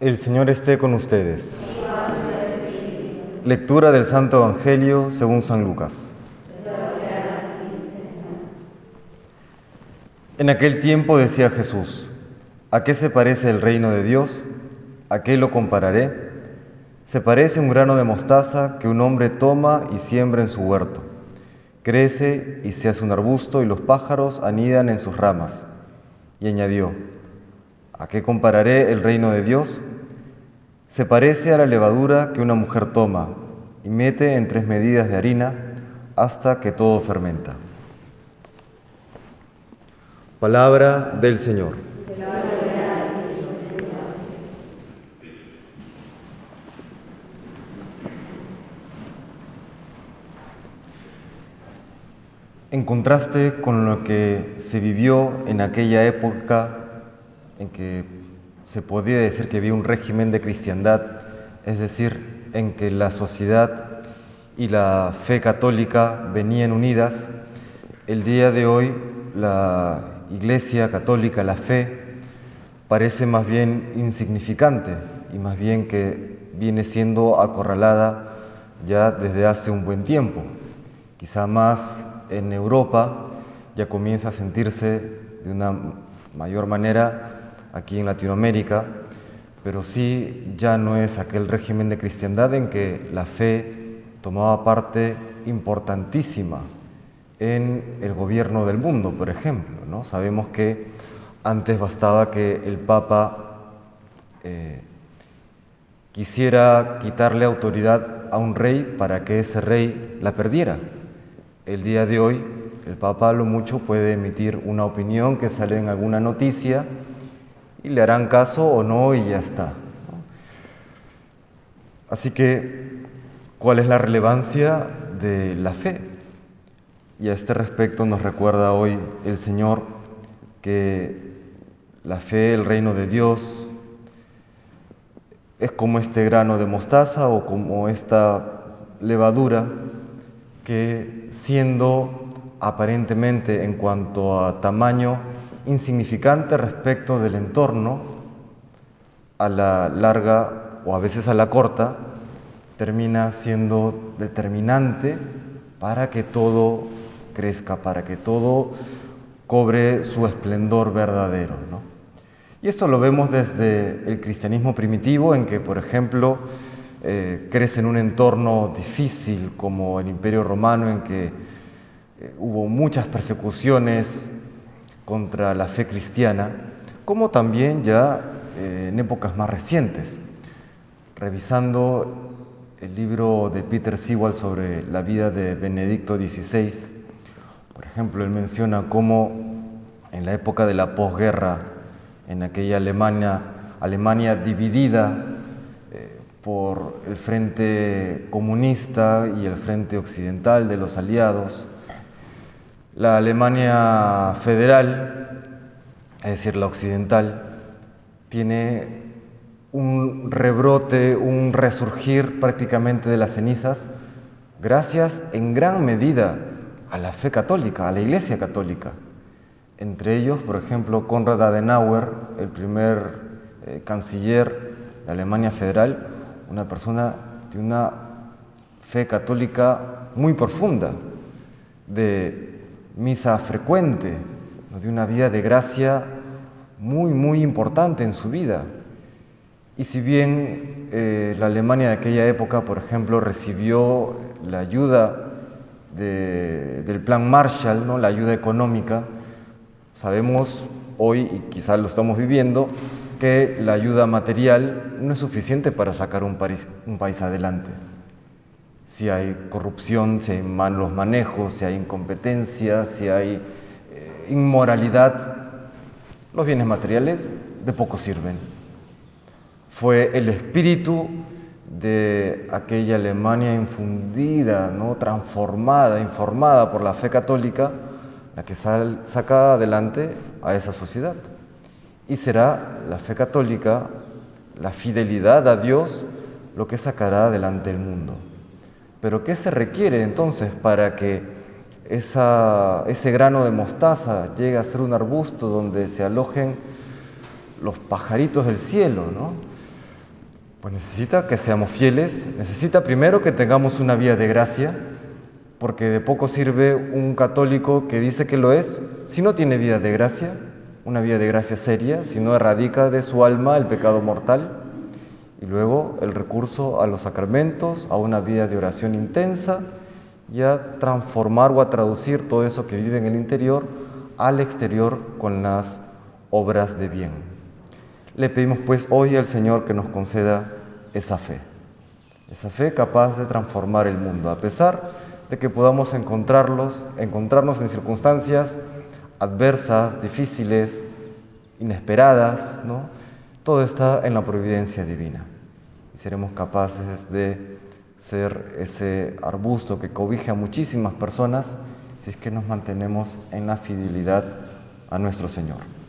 El Señor esté con ustedes. Lectura del Santo Evangelio según San Lucas. En aquel tiempo decía Jesús, ¿a qué se parece el reino de Dios? ¿A qué lo compararé? Se parece un grano de mostaza que un hombre toma y siembra en su huerto. Crece y se hace un arbusto y los pájaros anidan en sus ramas. Y añadió, ¿a qué compararé el reino de Dios? Se parece a la levadura que una mujer toma y mete en tres medidas de harina hasta que todo fermenta. Palabra del Señor. En contraste con lo que se vivió en aquella época en que se podía decir que había un régimen de cristiandad, es decir, en que la sociedad y la fe católica venían unidas, el día de hoy la Iglesia católica, la fe, parece más bien insignificante y más bien que viene siendo acorralada ya desde hace un buen tiempo. Quizá más en Europa ya comienza a sentirse de una mayor manera aquí en Latinoamérica, pero sí ya no es aquel régimen de cristiandad en que la fe tomaba parte importantísima en el gobierno del mundo, por ejemplo. ¿no? Sabemos que antes bastaba que el Papa eh, quisiera quitarle autoridad a un rey para que ese rey la perdiera. El día de hoy, el Papa lo mucho puede emitir una opinión que sale en alguna noticia y le harán caso o no y ya está. Así que, ¿cuál es la relevancia de la fe? Y a este respecto nos recuerda hoy el Señor que la fe, el reino de Dios, es como este grano de mostaza o como esta levadura que siendo aparentemente en cuanto a tamaño insignificante respecto del entorno, a la larga o a veces a la corta, termina siendo determinante para que todo crezca, para que todo cobre su esplendor verdadero. Y esto lo vemos desde el cristianismo primitivo, en que, por ejemplo, eh, crece en un entorno difícil como el Imperio Romano, en que eh, hubo muchas persecuciones, contra la fe cristiana, como también ya eh, en épocas más recientes. Revisando el libro de Peter Sewell sobre la vida de Benedicto XVI, por ejemplo, él menciona cómo en la época de la posguerra, en aquella Alemania, Alemania dividida eh, por el frente comunista y el frente occidental de los aliados, la Alemania federal, es decir, la occidental, tiene un rebrote, un resurgir prácticamente de las cenizas, gracias en gran medida a la fe católica, a la Iglesia católica. Entre ellos, por ejemplo, Konrad Adenauer, el primer eh, canciller de Alemania Federal, una persona de una fe católica muy profunda, de misa frecuente, nos dio una vida de gracia muy, muy importante en su vida. Y si bien eh, la Alemania de aquella época, por ejemplo, recibió la ayuda del plan Marshall, ¿no? la ayuda económica, sabemos hoy, y quizás lo estamos viviendo, que la ayuda material no es suficiente para sacar un país adelante si hay corrupción, si hay malos manejos, si hay incompetencia, si hay eh, inmoralidad, los bienes materiales de poco sirven. Fue el espíritu de aquella Alemania infundida, ¿no? transformada, informada por la fe católica, la que saca adelante a esa sociedad. Y será la fe católica, la fidelidad a Dios, lo que sacará adelante el mundo. Pero ¿qué se requiere entonces para que ese grano de mostaza llegue a ser un arbusto donde se alojen los pajaritos del cielo? ¿no? Pues necesita que seamos fieles, necesita primero que tengamos una vida de gracia, porque de poco sirve un católico que dice que lo es si no tiene vida de gracia, una vida de gracia seria, si no erradica de su alma el pecado mortal. Y luego el recurso a los sacramentos, a una vida de oración intensa y a transformar o a traducir todo eso que vive en el interior al exterior con las obras de bien. Le pedimos pues hoy al Señor que nos conceda esa fe, esa fe capaz de transformar el mundo, a pesar de que podamos encontrarlos, encontrarnos en circunstancias adversas, difíciles, inesperadas, ¿no? Todo está en la providencia divina. Y seremos capaces de ser ese arbusto que cobija a muchísimas personas si es que nos mantenemos en la fidelidad a nuestro Señor.